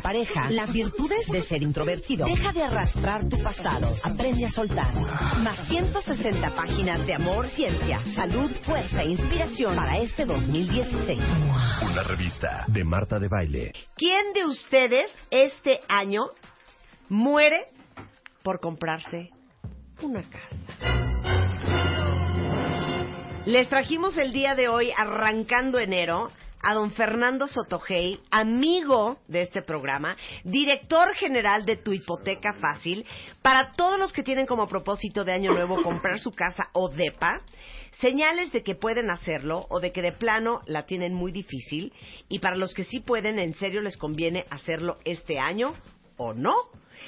pareja. Las virtudes de ser introvertido. Deja de arrastrar tu pasado. Aprende a soltar. Más 160 páginas de amor, ciencia, salud, fuerza e inspiración para este 2016. Una revista de Marta de Baile. ¿Quién de ustedes este año muere por comprarse una casa? Les trajimos el día de hoy, arrancando enero, a don Fernando Sotogey, amigo de este programa, director general de Tu Hipoteca Fácil, para todos los que tienen como propósito de año nuevo comprar su casa o DEPA, señales de que pueden hacerlo o de que de plano la tienen muy difícil, y para los que sí pueden, en serio les conviene hacerlo este año o no.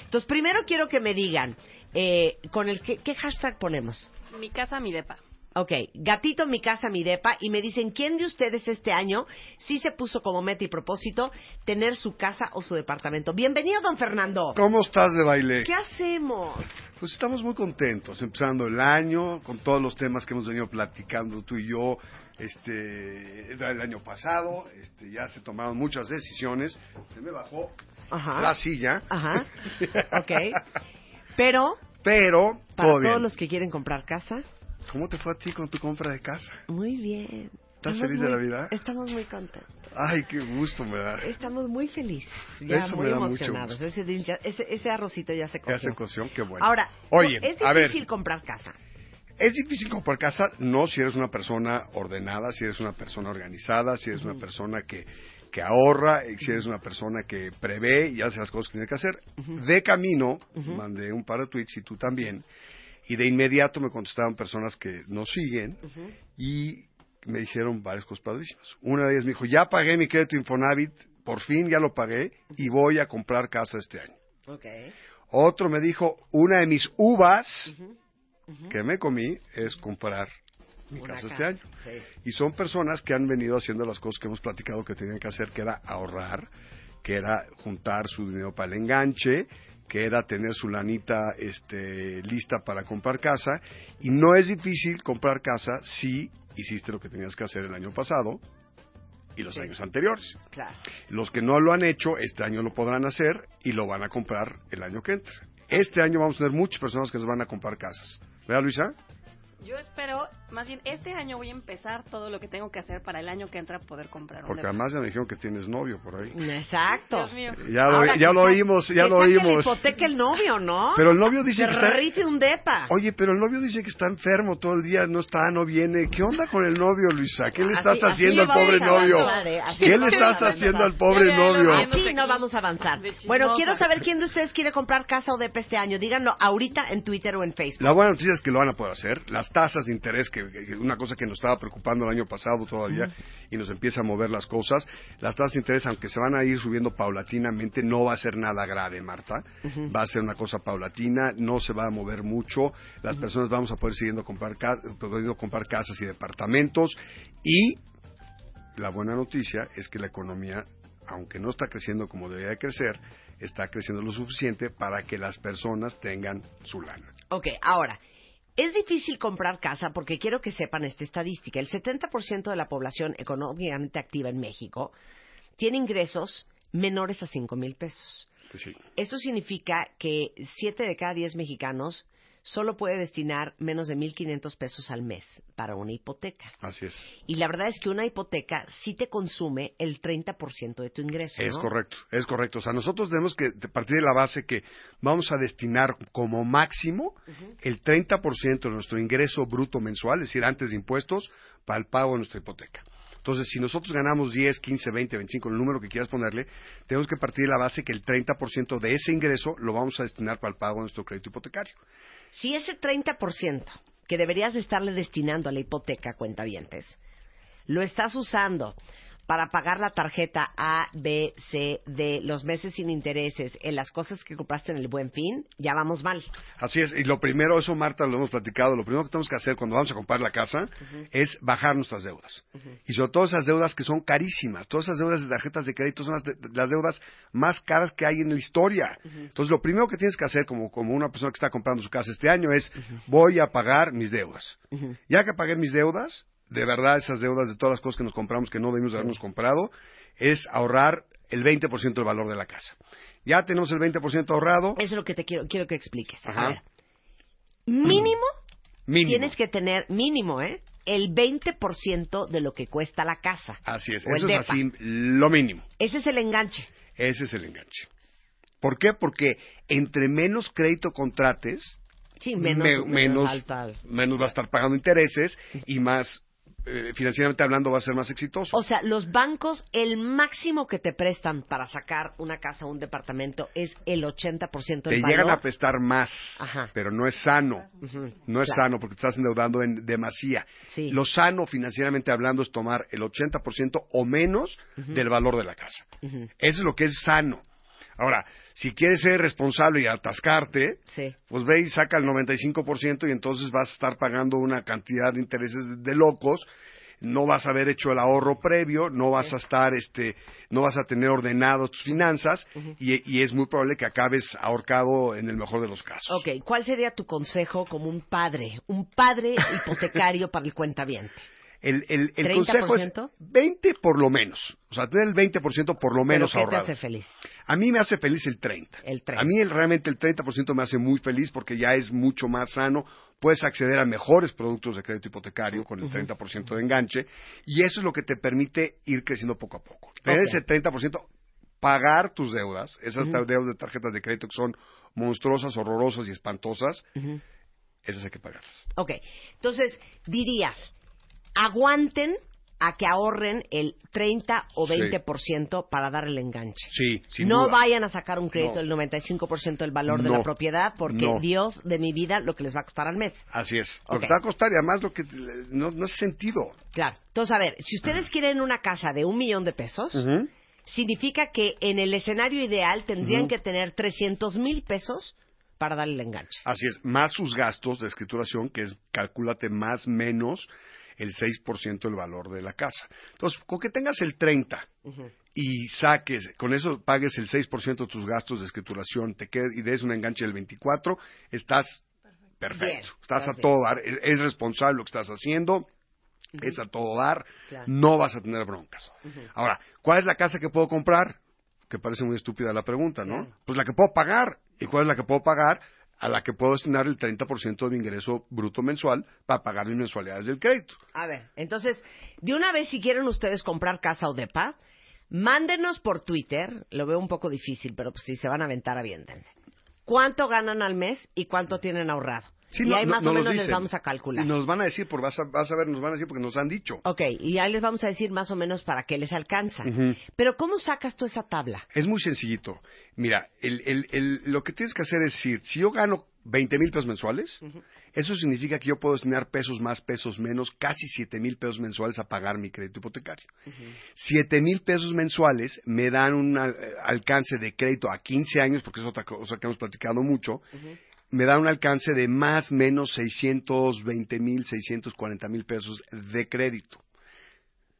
Entonces, primero quiero que me digan, eh, con el que, ¿qué hashtag ponemos? Mi casa, mi depa. Ok, gatito, mi casa, mi depa, y me dicen, ¿quién de ustedes este año sí se puso como meta y propósito tener su casa o su departamento? Bienvenido, don Fernando. ¿Cómo estás de baile? ¿Qué hacemos? Pues estamos muy contentos, empezando el año, con todos los temas que hemos venido platicando tú y yo, este, el año pasado, este, ya se tomaron muchas decisiones, se me bajó Ajá. la silla. Ajá. Ok. Pero, Pero, para todo todos bien. los que quieren comprar casa, ¿Cómo te fue a ti con tu compra de casa? muy bien. ¿Estás Estamos feliz de muy- la vida? Estamos muy contentos. Ay, qué gusto me da. Estamos muy felices. Ya Eso muy me da mucho emocionados. gusto. Ese, ya- ese, ese arrocito ya se Ya coció. se coció, qué bueno. Ahora, Oye, es a ver, difícil comprar casa. ¿Es difícil comprar casa? No, si eres una persona ordenada, si eres una persona organizada, si eres una persona que, que ahorra, y si eres una persona que prevé y hace las cosas que tiene que hacer. De camino, mandé un par de tweets y tú también, y de inmediato me contestaron personas que nos siguen y me dijeron varias cosas padrísimas. Una de ellas me dijo, ya pagué mi crédito Infonavit, por fin ya lo pagué y voy a comprar casa este año. Otro me dijo, una de mis uvas que me comí es comprar mi Una casa este año. sí. Y son personas que han venido haciendo las cosas que hemos platicado que tenían que hacer, que era ahorrar, que era juntar su dinero para el enganche, que era tener su lanita este, lista para comprar casa. Y no es difícil comprar casa si hiciste lo que tenías que hacer el año pasado y los Sí. años anteriores. Claro. Los que no lo han hecho, este año lo podrán hacer y lo van a comprar el año que entra. Este año vamos a tener muchas personas que nos van a comprar casas. ¿Verdad, Luisa? Yo espero, más bien, este año voy a empezar todo lo que tengo que hacer para el año que entra poder comprar un Porque depa. además ya me dijeron que tienes novio por ahí. Exacto. Dios mío. Ya lo, Ahora ya lo oímos, ya que lo oímos. hipoteca el novio, ¿no? Pero el novio dice Se que está... rife un depa. Oye, pero el novio dice que está enfermo todo el día, no está, no viene. ¿Qué onda con el novio, Luisa? ¿Qué le Así- estás así haciendo al no vamos pobre novio? avanzar, ¿eh? Así ¿Qué no le estás haciendo al pobre novio? Así no vamos a avanzar. Bueno, quiero saber quién de ustedes quiere comprar casa o depa este año. Díganlo ahorita en Twitter o en Facebook. La buena noticia es que lo van a poder hacer. Las tasas de interés, que, que- una cosa que nos estaba preocupando el año pasado todavía y nos empieza a mover las cosas, las tasas de interés, aunque se van a ir subiendo paulatinamente, no va a ser nada grave, Marta. Va a ser una cosa paulatina, no se va a mover mucho. Las personas vamos a poder siguiendo comprar, pudiendo comprar casas y departamentos y la buena noticia es que la economía, aunque no está creciendo como debería de crecer, está creciendo lo suficiente para que las personas tengan su lana. Ok, ahora, es difícil comprar casa porque quiero que sepan esta estadística. El 70% de la población económicamente activa en México tiene ingresos menores a 5 mil pesos. Pues sí. Eso significa que 7 de cada 10 mexicanos solo puede destinar menos de 1.500 pesos al mes para una hipoteca. Así es. Y la verdad es que una hipoteca sí te consume el 30% de tu ingreso. Es ¿no? correcto, es correcto. O sea, nosotros tenemos que partir de la base que vamos a destinar como máximo el 30% de nuestro ingreso bruto mensual, es decir, antes de impuestos, para el pago de nuestra hipoteca. Entonces, si nosotros ganamos 10, 15, 20, 25, el número que quieras ponerle, tenemos que partir de la base que el 30% de ese ingreso lo vamos a destinar para el pago de nuestro crédito hipotecario. Si ese 30% que deberías de estarle destinando a la hipoteca, cuentavientes, lo estás usando para pagar la tarjeta A, B, C, D, los meses sin intereses, en las cosas que compraste en el buen fin, ya vamos mal. Así es, y lo primero, eso Marta lo hemos platicado, lo primero que tenemos que hacer cuando vamos a comprar la casa es bajar nuestras deudas. Y sobre todo esas deudas que son carísimas, todas esas deudas de tarjetas de crédito son las, de- las deudas más caras que hay en la historia. Entonces lo primero que tienes que hacer como, como una persona que está comprando su casa este año es voy a pagar mis deudas. Ya que pagué mis deudas, de verdad esas deudas de todas las cosas que nos compramos que no debimos de habernos comprado, es ahorrar el 20% del valor de la casa. Ya tenemos el 20% ahorrado, Eso es lo que te quiero, quiero que expliques. Ajá. A ver, mínimo, mínimo. tienes que tener, mínimo, ¿eh? El 20% de lo que cuesta la casa. Así es, eso es así lo mínimo. Ese es el enganche. Ese es el enganche. ¿Por qué? Porque entre menos crédito contrates, Sí, menos, me- menos, alta. menos va a estar pagando intereses y más, eh, financieramente hablando, va a ser más exitoso. O sea, los bancos, el máximo que te prestan para sacar una casa o un departamento es el 80% Te del llegan valor. a prestar más, Ajá. pero no es sano. No es claro. sano porque te estás endeudando en demasía. Sí. Lo sano financieramente hablando es tomar el 80% o menos del valor de la casa. Eso es lo que es sano. Ahora, si quieres ser responsable y atascarte, Sí. pues ve y saca el 95% y entonces vas a estar pagando una cantidad de intereses de, locos, no vas a haber hecho el ahorro previo, no vas a estar, este, no vas a tener ordenado tus finanzas y, y es muy probable que acabes ahorcado en el mejor de los casos. Ok, ¿cuál sería tu consejo como un padre, un padre hipotecario para el cuentaviente? El, el, el consejo es 30%? 20 por lo menos, o sea, tener el 20% por lo menos ¿Pero qué te ahorrado. hace feliz? A mí me hace feliz el 30. El 30. A mí el- realmente el 30% me hace muy feliz porque ya es mucho más sano. Puedes acceder a mejores productos de crédito hipotecario con el 30% de enganche y eso es lo que te permite ir creciendo poco a poco. Tener Ok. ese 30%, pagar tus deudas, esas deudas de tarjetas de crédito que son monstruosas, horrorosas y espantosas, esas hay que pagarlas. Ok, entonces dirías, aguanten a que ahorren el 30 o Sí. 20% para dar el enganche. Sí, sin no duda. vayan a sacar un crédito No. del 95% del valor de la propiedad porque No. Dios de mi vida lo que les va a costar al mes. Así es. Lo que te va a costar y además lo que no, no es sentido. Claro. Entonces, a ver, si ustedes quieren una casa de un millón de pesos, significa que en el escenario ideal tendrían que tener 300 mil pesos para darle el enganche. Así es, más sus gastos de escrituración, que es, calcúlate más menos el 6% del valor de la casa. Entonces, con que tengas el 30 y saques, con eso pagues el 6% de tus gastos de escrituración, te quedes y des un enganche del 24, estás perfecto. Bien, estás a todo dar, es, es responsable lo que estás haciendo, es a todo dar, Claro. no vas a tener broncas. Ahora, ¿cuál es la casa que puedo comprar? Que parece muy estúpida la pregunta, ¿no? Pues la que puedo pagar. ¿Y cuál es la que puedo pagar? A la que puedo destinar el 30% de mi ingreso bruto mensual para pagar mis mensualidades del crédito. A ver, entonces, de una vez si quieren ustedes comprar casa o depa, mándenos por Twitter, lo veo un poco difícil, pero pues si se van a aventar, aviéntense. ¿Cuánto ganan al mes y cuánto tienen ahorrado? Sí, y no- ahí más no o menos les vamos a calcular. Y nos van a decir, por vas a, vas a ver, nos van a decir porque nos han dicho. Ok, y ahí les vamos a decir más o menos para qué les alcanza. Pero ¿cómo sacas tú esa tabla? Es muy sencillito. Mira, el, el, el- lo que tienes que hacer es decir, si yo gano 20 mil pesos mensuales, eso significa que yo puedo destinar pesos más, pesos menos, casi 7 mil pesos mensuales a pagar mi crédito hipotecario. 7 mil pesos mensuales me dan un eh, alcance de crédito a 15 años, porque es otra cosa que hemos platicado mucho, me da un alcance de más o menos 620 mil, 640 mil pesos de crédito.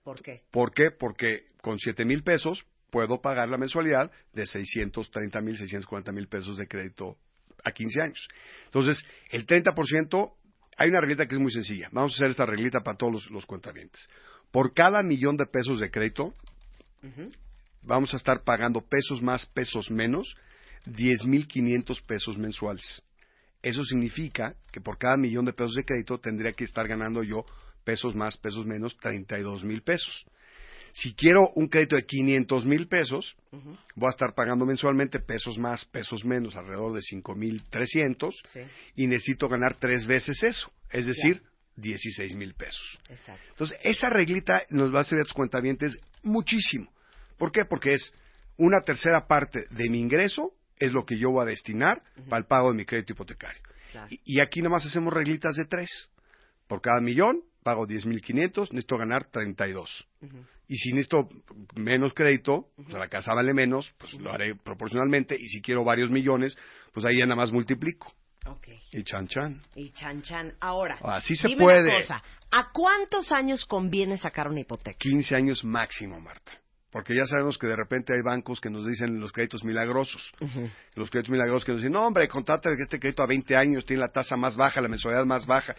¿Por qué? ¿Por qué? Porque con 7 mil pesos puedo pagar la mensualidad de 630 mil, 640 mil pesos de crédito a 15 años. Entonces, el 30%, hay una reglita que es muy sencilla. Vamos a hacer esta reglita para todos los, los cuentavientes. Por cada millón de pesos de crédito, vamos a estar pagando pesos más, pesos menos, 10.500 pesos mensuales. Eso significa que por cada millón de pesos de crédito tendría que estar ganando yo pesos más, pesos menos, 32 mil pesos. Si quiero un crédito de 500 mil pesos, voy a estar pagando mensualmente pesos más, pesos menos, alrededor de 5 mil 300, Sí. y necesito ganar tres veces eso, es decir, 16 mil pesos. Exacto. Entonces, esa reglita nos va a servir a tus cuentavientes muchísimo. ¿Por qué? Porque es una tercera parte de mi ingreso, es lo que yo voy a destinar para el pago de mi crédito hipotecario. Claro. Y, y aquí nomás hacemos reglitas de tres. Por cada millón, pago 10.500, necesito ganar 32. Y si necesito menos crédito, o sea, la casa vale menos, pues lo haré proporcionalmente. Y si quiero varios millones, pues ahí ya nada más multiplico. Y chan chan. Y chan chan. Ahora, Así se dime puede. una cosa. ¿A cuántos años conviene sacar una hipoteca? 15 años máximo, Marta. Porque ya sabemos que de repente hay bancos que nos dicen los créditos milagrosos. Los créditos milagrosos que nos dicen, no, hombre, contrata este crédito a 20 años, tiene la tasa más baja, la mensualidad más baja.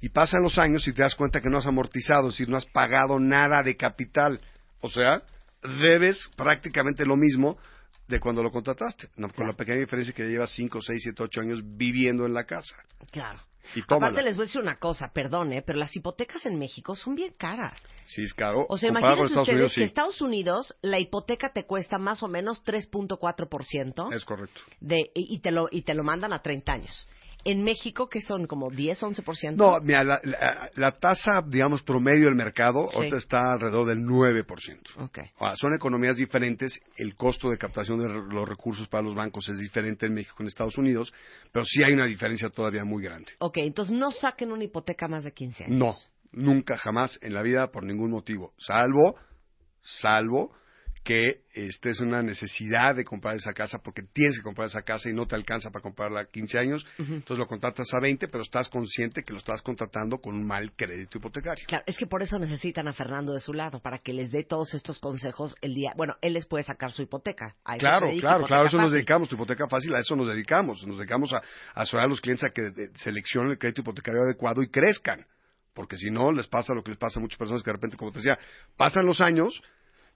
Y pasan los años y te das cuenta que no has amortizado, es decir, no has pagado nada de capital. O sea, debes prácticamente lo mismo de cuando lo contrataste. No, con la pequeña diferencia que ya llevas 5, 6, 7, 8 años viviendo en la casa. Claro. Y tómala. Aparte les voy a decir una cosa, perdone, pero las hipotecas en México son bien caras. Sí, es caro. O sea, Comparado imagínense ustedes Unidos, que sí. Estados Unidos la hipoteca te cuesta más o menos 3.4% Es correcto. de y y te lo y te lo mandan a 30 años. En México que son como 10, 11%. No, mira, la, la- la tasa, digamos, promedio del mercado Sí. ahorita está alrededor del 9%. Ok. Ahora, son economías diferentes, el costo de captación de los recursos para los bancos es diferente en México que en Estados Unidos, pero sí hay una diferencia todavía muy grande. Ok, entonces no saquen una hipoteca más de 15 años. No, nunca, jamás en la vida por ningún motivo, salvo, salvo que estés en una necesidad de comprar esa casa porque tienes que comprar esa casa y no te alcanza para comprarla a 15 años, entonces lo contratas a 20, pero estás consciente que lo estás contratando con un mal crédito hipotecario. Claro, es que por eso necesitan a Fernando de su lado, para que les dé todos estos consejos el día. Bueno, él les puede sacar su hipoteca. A Claro, dedica claro, Hipoteca claro, a eso nos dedicamos, tu hipoteca fácil, a eso nos dedicamos, nos dedicamos a, a a los clientes a que eh, seleccionen el crédito hipotecario adecuado y crezcan, porque si no les pasa lo que les pasa a muchas personas que de repente, como te decía, pasan los años,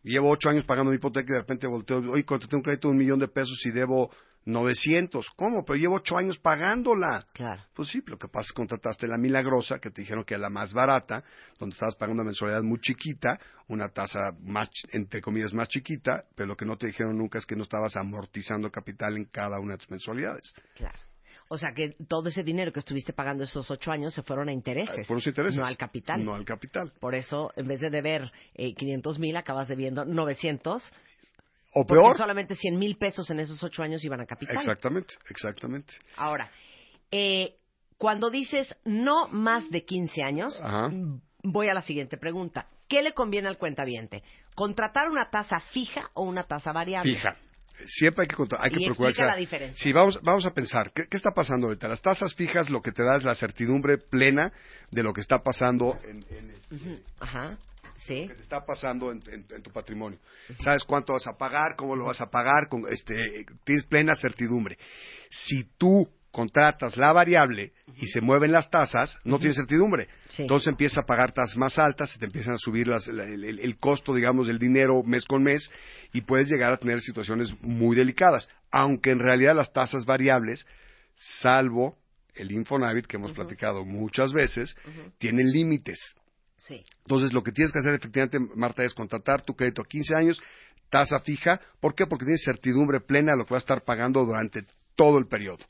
llevo ocho años pagando mi hipoteca y de repente volteo, oye, contraté un crédito de un millón de pesos y debo 900, ¿cómo? Pero llevo ocho años pagándola. Claro. Pues sí, lo que pasa es que contrataste la milagrosa, que te dijeron que era la más barata, donde estabas pagando una mensualidad muy chiquita, una tasa más, entre comillas, más chiquita, pero lo que no te dijeron nunca es que no estabas amortizando capital en cada una de tus mensualidades. Claro. O sea que todo ese dinero que estuviste pagando esos ocho años se fueron a intereses. Por los intereses. No al capital. No al capital. Por eso, en vez de deber eh, 500 mil, acabas debiendo 900. O Porque peor. solamente 100 mil pesos en esos ocho años iban a capital. Exactamente, exactamente. Ahora, eh, cuando dices no más de 15 años, Ajá. voy a la siguiente pregunta. ¿Qué le conviene al cuentaviente? ¿Contratar una tasa fija o una tasa variable? Fija. Siempre hay que, hay que Y procurar la diferencia. Sí, vamos, vamos a pensar, ¿qué, qué está pasando ahorita? Las tasas fijas lo que te da es la certidumbre plena de lo que está pasando en, en este- Ujú, Ajá, sí. que te está pasando en, en- en tu patrimonio. Sabes cuánto vas a pagar, cómo lo vas a pagar, con, este, tienes plena certidumbre. Si tú contratas la variable y se mueven las tasas, no tienes certidumbre. Sí. Entonces empiezas a pagar tasas más altas, se te empiezan a subir las- la- el, el- el costo, digamos, del dinero mes con mes y puedes llegar a tener situaciones muy delicadas. Aunque en realidad las tasas variables, salvo el Infonavit que hemos platicado muchas veces, tienen límites. Sí. Entonces, lo que tienes que hacer efectivamente, Marta, es contratar tu crédito a 15 años, tasa fija. ¿Por qué? Porque tienes certidumbre plena de lo que vas a estar pagando durante todo el periodo.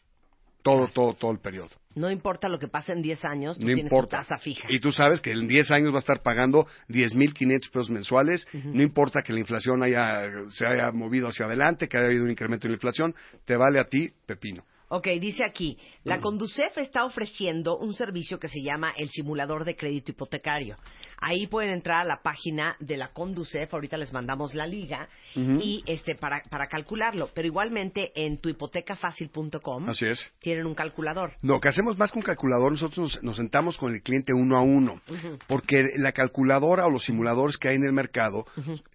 Todo, todo, todo el periodo. No importa lo que pase en 10 años, tú No tienes importa. tu tasa fija. Y tú sabes que en 10 años va a estar pagando 10.500 pesos mensuales. No importa que la inflación haya, se haya movido hacia adelante, que haya habido un incremento en la inflación, te vale a ti pepino. Ok, dice aquí, la Conducef está ofreciendo un servicio que se llama el simulador de crédito hipotecario. Ahí pueden entrar a la página de la Conducef, ahorita les mandamos la liga, y este para, para calcularlo. Pero igualmente en tuhipotecafacil.com Así es. tienen un calculador. Lo que hacemos más con calculador, nosotros nos, nos sentamos con el cliente uno a uno, porque la calculadora o los simuladores que hay en el mercado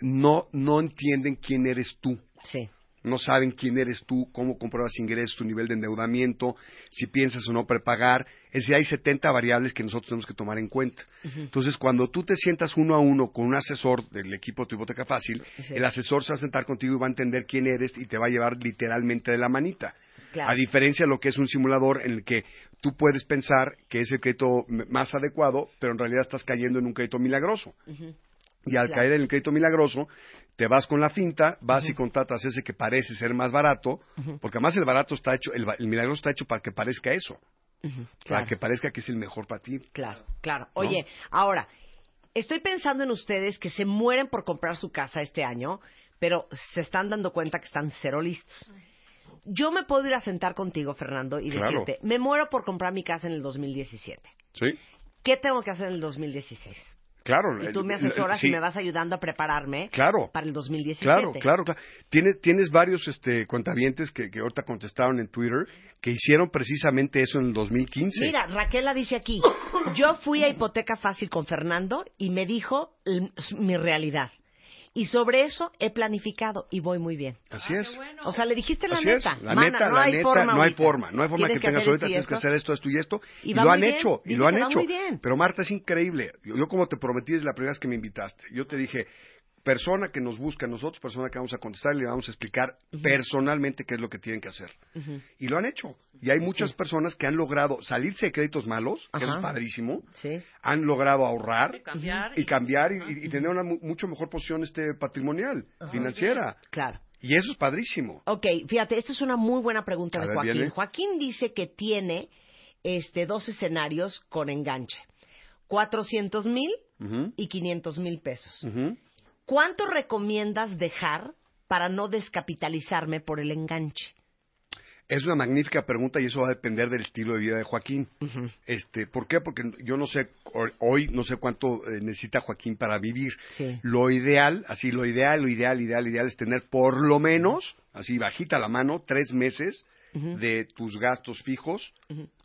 no, no entienden quién eres tú. Sí. No saben quién eres tú, cómo compruebas ingresos, tu nivel de endeudamiento, si piensas o no prepagar. Es decir, hay 70 variables que nosotros tenemos que tomar en cuenta. Entonces, cuando tú te sientas uno a uno con un asesor del equipo de tu hipoteca fácil, Sí. el asesor se va a sentar contigo y va a entender quién eres y te va a llevar literalmente de la manita. Claro. A diferencia de lo que es un simulador en el que tú puedes pensar que es el crédito más adecuado, pero en realidad estás cayendo en un crédito milagroso. Y al Claro. caer en el crédito milagroso, te vas con la finta, vas y contratas ese que parece ser más barato, porque además el barato está hecho, el, el milagroso está hecho para que parezca eso, para Claro. que parezca que es el mejor para ti. Claro, claro. Oye, ahora, estoy pensando en ustedes que se mueren por comprar su casa este año, pero se están dando cuenta que están cero listos. Yo me puedo ir a sentar contigo, Fernando, y Claro. decirte, me muero por comprar mi casa en el 2017. Sí, ¿Qué tengo que hacer en el 2016? Claro. Y tú me Eh, eh, asesoras sí, y me vas ayudando a prepararme Claro. para el 2017. Claro, claro, claro. Tienes, tienes varios este, cuentavientes que, que ahorita contestaron en Twitter que hicieron precisamente eso en el 2015. Mira, Raquel la dice aquí. Yo fui a hipoteca fácil con Fernando y me dijo mi realidad. Y sobre eso he planificado y voy muy bien. Así es. O sea, le dijiste la Así es. neta. La Mana, neta, no la hay neta, forma no hay ahorita. forma. No hay forma Tienes que tengas hacer ahorita, esto y tienes que esto. hacer esto, esto y esto. Y lo han bien. hecho, y Dice lo han que hecho. muy bien. Pero Marta, es increíble. Yo, yo como te prometí desde la primera vez que me invitaste, yo te dije, persona que nos busca a nosotros, persona que vamos a contestar, le vamos a explicar personalmente qué es lo que tienen que hacer. Y lo han hecho. Y hay muchas personas que han logrado salirse de créditos malos, que es padrísimo, Sí. han logrado ahorrar cambiar y cambiar y, y- y tener una mu- mucho mejor posición este patrimonial, financiera. Claro. Y eso es padrísimo. Ok, fíjate, esta es una muy buena pregunta A de ver, Joaquín. viene. Joaquín dice que tiene este, dos escenarios con enganche. 400 mil y 500 mil pesos. ¿Cuánto recomiendas dejar para no descapitalizarme por el enganche? Es una magnífica pregunta y eso va a depender del estilo de vida de Joaquín. Este, ¿Por qué? Porque yo no sé, ho- hoy no sé cuánto eh, necesita Joaquín para vivir. Sí. Lo ideal, así, lo ideal, lo ideal, ideal, ideal es tener por lo menos, así bajita la mano, tres meses de tus gastos fijos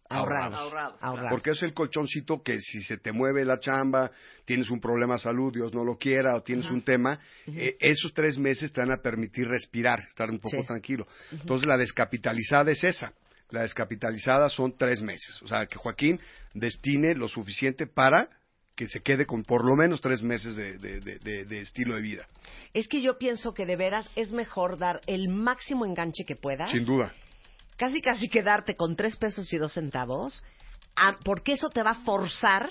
Ahorrados. Ahorrados, Ahorrados. Porque es el colchoncito que si se te mueve la chamba, tienes un problema de salud, Dios no lo quiera, o tienes un tema, eh, esos tres meses te van a permitir respirar, estar un poco Sí. tranquilo. Entonces la descapitalizada es esa. La descapitalizada son tres meses. O sea, que Joaquín destine lo suficiente para que se quede con por lo menos tres meses de, de- de- de- de estilo de vida. Es que yo pienso que de veras es mejor dar el máximo enganche que puedas. Sin duda. Casi, casi quedarte con tres pesos y dos centavos, a- porque eso te va a forzar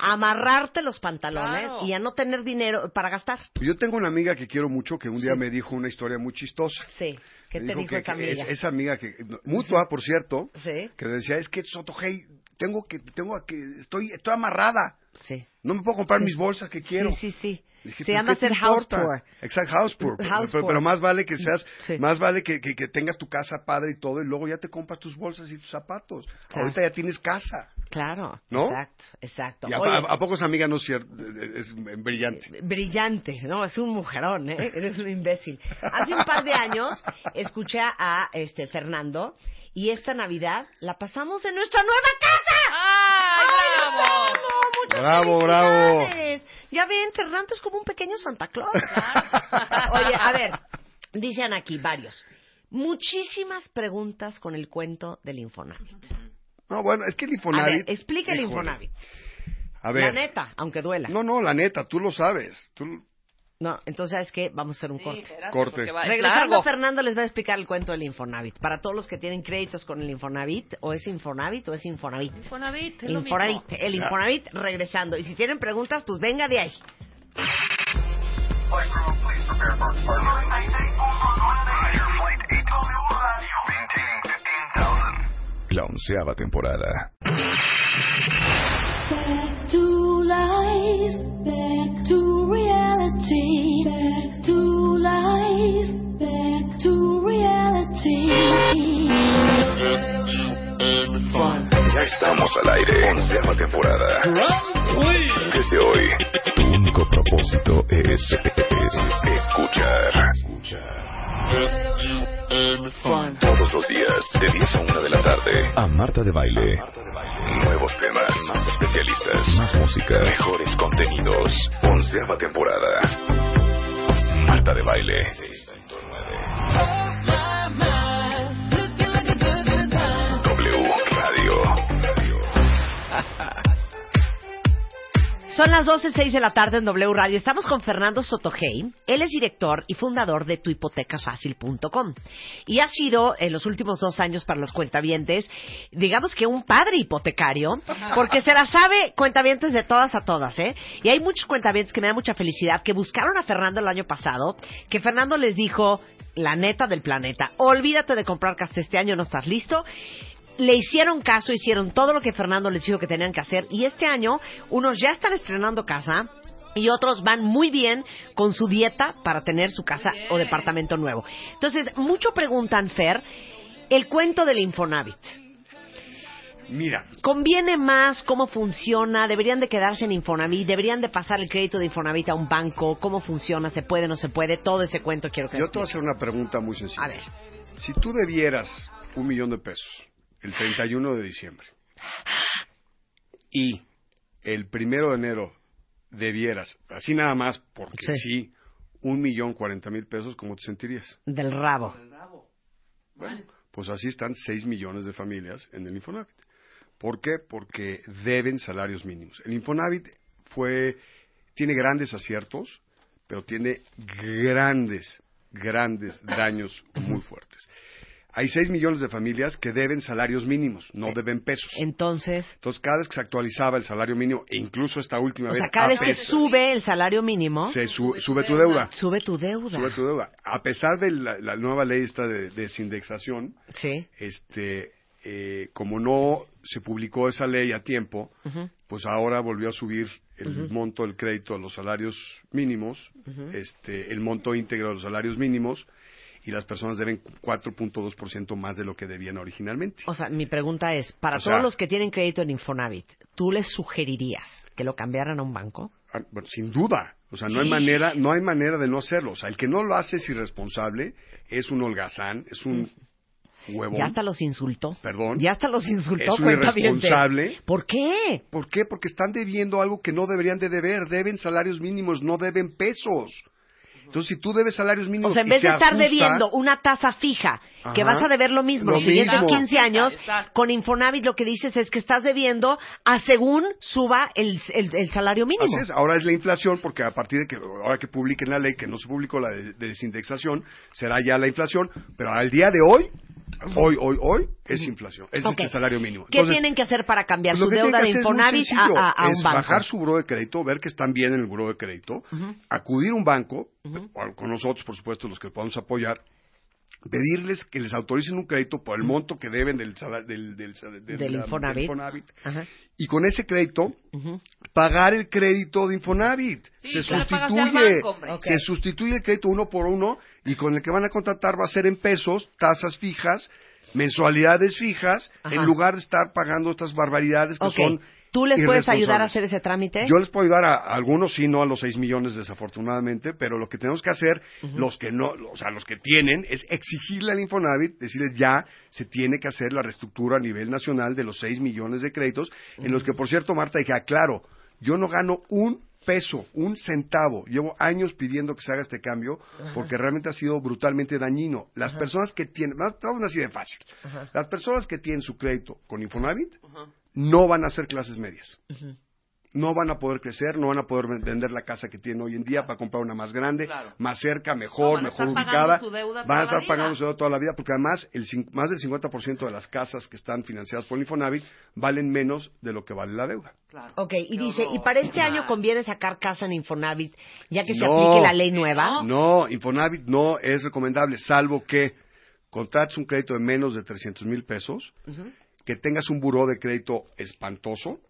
a amarrarte los pantalones Claro. y a no tener dinero para gastar. Yo tengo una amiga que quiero mucho que un día Sí. me dijo una historia muy chistosa. Sí. ¿Qué Me te dijo que- esa que amiga? es- esa amiga que mutua, por cierto, Sí. que decía es que Sotogey tengo que tengo que estoy estoy amarrada, Sí. no me puedo comprar Sí. mis bolsas que quiero. Sí, sí, sí. Dije, Se "¿Pero llama ser house importa?". poor. Exacto, house poor. Pero- House pero, poor. pero más vale que seas, Sí. más vale que, que- que tengas tu casa padre y todo, y luego ya te compras tus bolsas y tus zapatos. Claro. Ahorita ya tienes casa. Claro. ¿No? Exacto, exacto. Y a, Oye, a- a poco esa amiga no es cierto, es brillante. brillante, ¿no? Es un mujerón, ¿eh? Eres un imbécil. Hace un par de años escuché a este Fernando y esta Navidad la pasamos en nuestra nueva casa. ¡Ay, bravo! Muchas Bravo, bravo. Ya ven, Fernando es como un pequeño Santa Claus. Oye, a ver, dicen aquí varios. Muchísimas preguntas con el cuento del Infonavit. No, bueno, es que el A ver, Infonavit... explica el. Infonavit. A ver. La neta, aunque duela. No, no, la neta, tú lo sabes. Tú, No, entonces, ¿sabes qué? Vamos a hacer un Sí, corte. espérate, Corte. va- Regresando, largo. Fernando les va a explicar el cuento del Infonavit. Para todos los que tienen créditos con el Infonavit, o es Infonavit o es Infonavit. Infonavit, es lo Infonavit, mismo. el Infonavit regresando. Y si tienen preguntas, pues venga de ahí. La onceava temporada. Back to life, Ya estamos al aire. Onceava temporada. Desde hoy, tu único propósito es, es escuchar. Todos los días, de 10 a 1 de la tarde. A Marta de Baile. Nuevos temas, más especialistas, más música, mejores contenidos. Onceava temporada. Marta de Baile. Son las 12.06 de la tarde en W Radio. Estamos con Fernando Sotogey. Él es director y fundador de tuhipotecafacil.com. Y ha sido, en los últimos dos años para los cuentavientes, digamos que un padre hipotecario, porque se la sabe cuentavientes de todas a todas, ¿eh? Y hay muchos cuentavientes que me da mucha felicidad, que buscaron a Fernando el año pasado, que Fernando les dijo, la neta del planeta, olvídate de comprar casa este año, no estás listo le hicieron caso, hicieron todo lo que Fernando les dijo que tenían que hacer y este año unos ya están estrenando casa y otros van muy bien con su dieta para tener su casa o departamento nuevo. Entonces, mucho preguntan, Fer, el cuento del Infonavit. Mira, ¿Conviene más cómo funciona? ¿Deberían de quedarse en Infonavit? ¿Deberían de pasar el crédito de Infonavit a un banco? ¿Cómo funciona? ¿Se puede? ¿No se puede? Todo ese cuento quiero que yo te voy a hacer una pregunta muy sencilla. A ver. Si tú debieras un millón de pesos el 31 de diciembre y el primero de enero debieras, así nada más, porque Sí. sí, un millón cuarenta mil pesos, ¿cómo te sentirías? Del rabo. Bueno, pues así están 6 millones de familias en el Infonavit. ¿Por qué? Porque deben salarios mínimos. El Infonavit fue, tiene grandes aciertos, pero tiene grandes, grandes daños muy fuertes. Hay 6 millones de familias que deben salarios mínimos, no deben pesos. Entonces, Entonces, cada vez que se actualizaba el salario mínimo, e incluso esta última o vez, sea, cada vez que sube el salario mínimo, se su- sube tu deuda. sube tu deuda. Sube tu deuda. A pesar de la, la nueva ley esta de desindexación, Sí. este, eh, como no se publicó esa ley a tiempo, pues ahora volvió a subir el monto del crédito a los salarios mínimos, este, el monto íntegro de los salarios mínimos, y las personas deben 4.2% más de lo que debían originalmente. O sea, mi pregunta es, para O sea- todos los que tienen crédito en Infonavit, ¿tú les sugerirías que lo cambiaran a un banco? Ah, sin duda. O sea, no hay manera, no hay manera de no hacerlo. O sea, el que no lo hace es irresponsable, es un holgazán, es un huevón. Ya hasta los insultó. Perdón. Ya hasta los insultó, Es un irresponsable. ¿Por qué? ¿Por qué? Porque están debiendo algo que no deberían de deber. Deben salarios mínimos, no deben pesos. Entonces, si tú debes salarios mínimos O sea, en vez de se estar ajusta- debiendo una tasa fija, que vas a deber lo mismo Lo los siguientes mismo. 15 años, Exacto. con Infonavit lo que dices es que estás debiendo a según suba el, el- el salario mínimo. Así es, ahora es la inflación, porque a partir de que, ahora que publiquen la ley, que no se publicó la de, de desindexación, será ya la inflación, pero al día de hoy, hoy, hoy, hoy, es inflación, es Ok. este salario mínimo. ¿Qué tienen que hacer para cambiar pues su deuda de Infonavit a, a- es un banco? bajar su buro de crédito, ver que están bien en el buro de crédito, acudir a un banco, o con nosotros, por supuesto, los que podamos apoyar, pedirles que les autoricen un crédito por el monto que deben del, del, del, Infonavit. Y con ese crédito pagar el crédito de Infonavit. Sí, se sustituye, banco, se sustituye el crédito uno por uno y con el que van a contratar va a ser en pesos, tasas fijas, mensualidades fijas, Ajá. en lugar de estar pagando estas barbaridades que son ¿Tú les puedes ayudar a hacer ese trámite? Yo les puedo ayudar a, a algunos, sí, no a los 6 millones desafortunadamente, pero lo que tenemos que hacer, los que no, o sea, los que tienen, es exigirle al Infonavit, decirles ya se tiene que hacer la reestructura a nivel nacional de los 6 millones de créditos, en los que, por cierto, Marta, dije, claro, yo no gano un peso, un centavo. Llevo años pidiendo que se haga este cambio porque realmente ha sido brutalmente dañino. Las personas que tienen, vamos a así de fácil, las personas que tienen su crédito con Infonavit no van a ser clases medias no van a poder crecer, no van a poder vender la casa que tienen hoy en día para comprar una más grande, Claro. más cerca, No, mejor, van a mejor estar pagando ubicada. su deuda van a la estar vida. pagando su deuda toda la vida porque además el, cin- más del 50% de las casas que están financiadas por Infonavit valen menos de lo que vale la deuda. Ok, y dice, ¿y para este año conviene sacar casa en Infonavit ya que se No. aplique la ley nueva? No, Infonavit no es recomendable, salvo que contrates un crédito de menos de 300 mil pesos, que tengas un buró de crédito espantoso,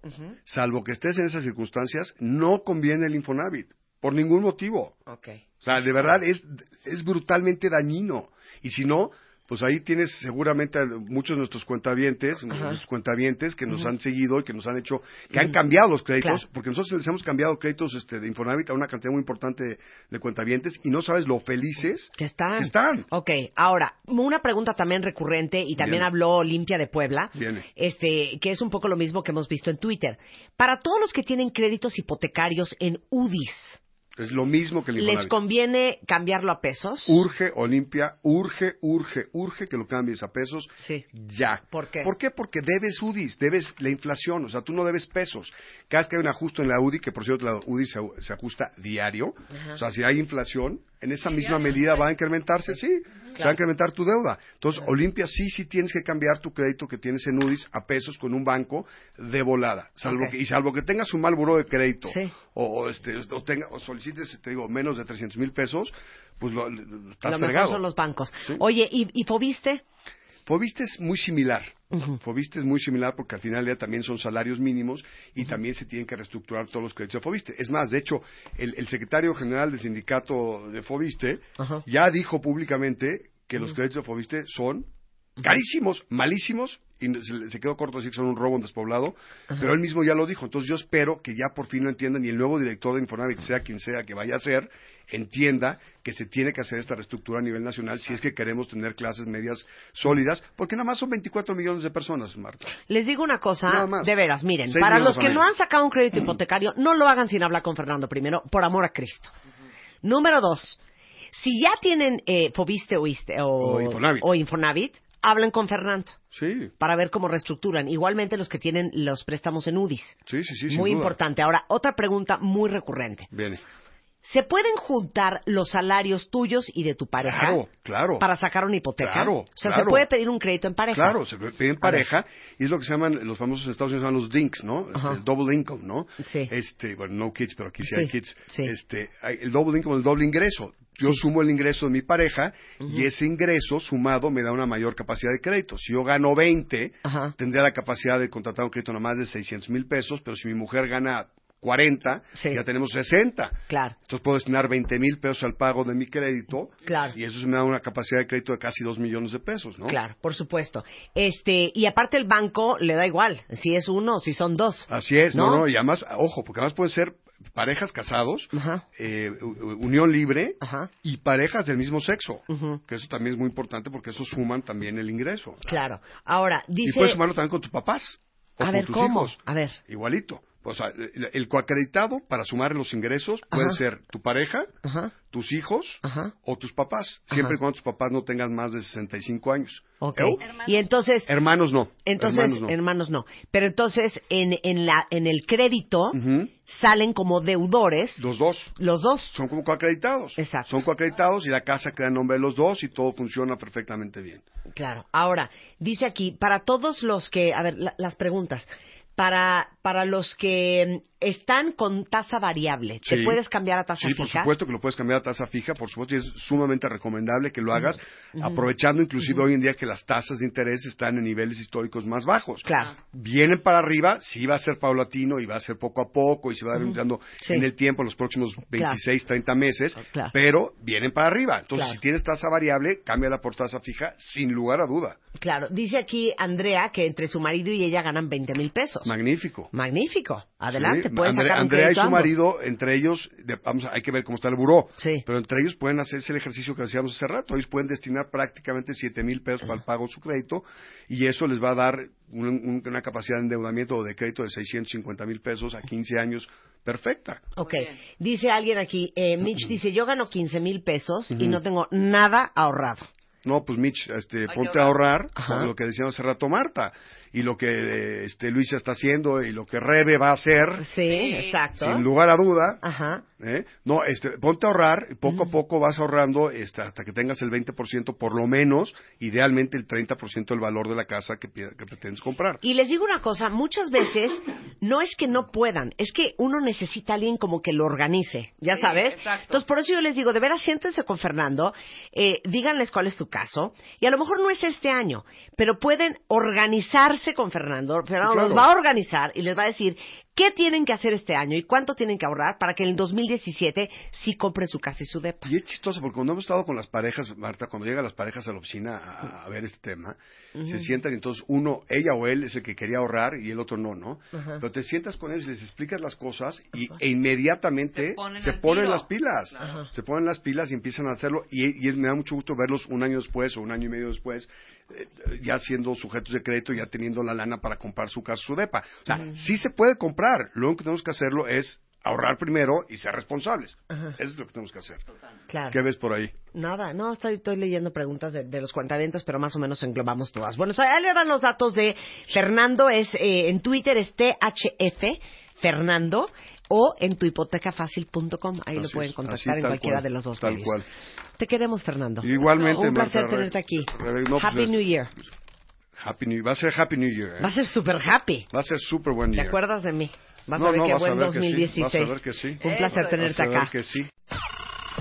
salvo que estés en esas circunstancias, no conviene el Infonavit, por ningún motivo. Ok. O sea, de verdad es, es brutalmente dañino. Y si no, pues ahí tienes seguramente a muchos de nuestros cuentavientes, nuestros cuentavientes que nos han seguido y que nos han hecho, que han cambiado los créditos, Claro. porque nosotros les hemos cambiado créditos este, de Infonavit a una cantidad muy importante de, de cuentavientes y no sabes lo felices Que están. que están. Ok, ahora, una pregunta también recurrente y también Bien. habló Limpia de Puebla, este, que es un poco lo mismo que hemos visto en Twitter. Para todos los que tienen créditos hipotecarios en UDIs, Es lo mismo que el ¿Les conviene cambiarlo a pesos? Urge, Olimpia, urge, urge, urge que lo cambies a pesos Sí. ya. ¿Por qué? ¿Por qué? Porque debes UDIs, debes la inflación, o sea, tú no debes pesos. Cada vez que hay un ajuste en la UDI, que por cierto la UDI se, se ajusta diario, o sea, si hay inflación, en esa misma medida va a incrementarse, sí, se va a incrementar tu deuda. Entonces, Olimpia sí, sí tienes que cambiar tu crédito que tienes en UDIs a pesos con un banco de volada. Salvo que, y salvo que tengas un mal buró de crédito Sí. o, este, o, tenga, o solicites, te digo, menos de 300 mil pesos, pues lo, lo- estás Lo mejor son los bancos. Sí. Oye, ¿y, y Fobiste? Fobiste es muy similar. Fobiste es muy similar porque al final día también son salarios mínimos y también se tienen que reestructurar todos los créditos de Fobiste. Es más, de hecho, el, el secretario general del sindicato de Fobiste ya dijo públicamente que los créditos de Fobiste son carísimos, malísimos, y se, se quedó corto decir que son un robo en despoblado, pero él mismo ya lo dijo. Entonces yo espero que ya por fin lo entiendan y el nuevo director de Infonavit, sea quien sea que vaya a ser, entienda que se tiene que hacer esta reestructura a nivel nacional si es que queremos tener clases medias sólidas, porque nada más son 24 millones de personas, Marta. Les digo una cosa, de veras, miren, Seis para los que no han sacado un crédito hipotecario, no lo hagan sin hablar con Fernando primero, por amor a Cristo. Número dos, si ya tienen eh, Fobiste o, Iste- o, O Infonavit. o Infonavit, hablen con Fernando Sí, para ver cómo reestructuran. Igualmente los que tienen los préstamos en UDIs. sí, sí, sí. muy importante. Ahora, otra pregunta muy recurrente. Viene. ¿Se pueden juntar los salarios tuyos y de tu pareja Claro, claro. para sacar una hipoteca? Claro, o sea, claro. se puede pedir un crédito en pareja. Claro, se piden pareja y es lo que se llaman, los famosos en Estados Unidos se llaman los DINKs, ¿no? Este, el double income, ¿no? Sí. Este, bueno, no kids, pero aquí sí, hay kids. sí. Este, el double income, el doble ingreso. Yo sumo el ingreso de mi pareja y ese ingreso sumado me da una mayor capacidad de crédito. Si yo gano 20, Ajá. tendría la capacidad de contratar un crédito no más de 600 mil pesos, pero si mi mujer gana 40, Sí. ya tenemos 60. Claro. Entonces puedo destinar 20 mil pesos al pago de mi crédito. Claro. Y eso me da una capacidad de crédito de casi 2 millones de pesos, ¿no? Claro, por supuesto. Este, y aparte el banco le da igual si es uno o si son dos. Así es, no, ¿No? no, y además, ojo, porque además pueden ser parejas casados, Ajá. eh, unión libre Ajá. y parejas del mismo sexo, Ujú. que eso también es muy importante porque eso suman también el ingreso. Claro. Ahora, dice... Y puedes sumarlo también con tus papás o A con ver, tus ¿cómo? hijos. A ver. Igualito. O sea, el, el coacreditado para sumar los ingresos puede Ajá. ser tu pareja, Ajá. tus hijos Ajá. o tus papás, siempre Ajá. y cuando tus papás no tengan más de 65 años. Ok. ¿Eh? Y entonces... Hermanos no. Entonces, hermanos hermanos no. no. Pero entonces, en, en, la, en el crédito, salen como deudores Los dos. los dos. son como coacreditados. Exacto. Son coacreditados y la casa queda en nombre de los dos y todo funciona perfectamente bien. Claro. Ahora, dice aquí, para todos los que, a ver, la- las preguntas. Para, para los que están con tasa variable, ¿te Sí. puedes cambiar a tasa Sí, fija? por supuesto que lo puedes cambiar a tasa fija, por supuesto, y es sumamente recomendable que lo hagas, aprovechando inclusive hoy en día que las tasas de interés están en niveles históricos más bajos. Claro. Vienen para arriba, sí va a ser paulatino y va a ser poco a poco y se va a ir Sí. en el tiempo, en los próximos 26, 30 meses, Claro. pero vienen para arriba. Entonces, Claro. si tienes tasa variable, cámbiala por tasa fija, sin lugar a duda. Claro. Dice aquí Andrea que entre su marido y ella ganan 20 mil pesos. Magnífico. Magnífico. Adelante, Sí, pueden Andrea, sacar un Andrea y su ambos. marido, entre ellos, de- vamos, a- hay que ver cómo está el buró, Sí. pero entre ellos pueden hacerse el ejercicio que decíamos hace rato. Ellos pueden destinar prácticamente 7 mil pesos para el pago de su crédito y eso les va a dar un- un- una capacidad de endeudamiento o de crédito de 650 mil pesos a 15 años perfecta. Ok. Dice alguien aquí, eh, Mitch dice, yo gano 15 mil pesos y no tengo nada ahorrado. No, pues Mitch, este, ponte a ahorrar Ajá. lo que decíamos hace rato Marta y lo que este, Luisa está haciendo y lo que Rebe va a hacer, Sí, exacto. sin lugar a duda, Ajá. ¿Eh? No, este, ponte a ahorrar, poco a poco vas ahorrando este, hasta que tengas el 20%, por lo menos, idealmente el 30% del valor de la casa que, pretendes comprar. Y les digo una cosa, muchas veces no es que no puedan, es que uno necesita a alguien como que lo organice, ya Sí, sabes. exacto. Entonces, por eso yo les digo, de veras, siéntense con Fernando, eh, díganles cuál es su caso, y a lo mejor no es este año, pero pueden organizarse con Fernando. Fernando Claro. los va a organizar y les va a decir qué tienen que hacer este año y cuánto tienen que ahorrar para que en el 2017 sí compren su casa y su depa. Y es chistoso, porque cuando hemos estado con las parejas, Marta, cuando llegan las parejas a la oficina a, a ver este tema, se sientan y entonces uno, ella o él es el que quería ahorrar y el otro no, ¿no? Ajá. Pero te sientas con ellos y les explicas las cosas y, e inmediatamente Se ponen se las pilas. Se ponen las pilas y empiezan a hacerlo y, y es- me da mucho gusto verlos un año después o un año y medio después ya siendo sujetos de crédito, ya teniendo la lana para comprar su casa, su depa. O sea, sí se puede comprar. Lo único que tenemos que hacerlo es ahorrar primero y ser responsables. Ajá. Eso es lo que tenemos que hacer. Claro. ¿Qué ves por ahí? Nada, no, estoy, estoy leyendo preguntas de, de los cuentavientos, pero más o menos englobamos todas. Bueno, ahí le dan los datos de Fernando, es eh, en Twitter es THF Fernando o en tuhipotecafacil.com, ahí lo Así pueden es, contactar en cualquiera cual, de los dos tal medios. cual. Te queremos, Fernando. Igualmente, Un placer Marta, tenerte aquí. No, pues Happy es- New Year. Happy New Va a ser Happy New Year. ¿eh? Va a ser super happy. Va a ser súper buen ¿Te día. acuerdas de mí? Vas No, a ver no, qué buen ver que sí, 2016. vas a ver que sí. Un placer tenerte a ver acá. que sí.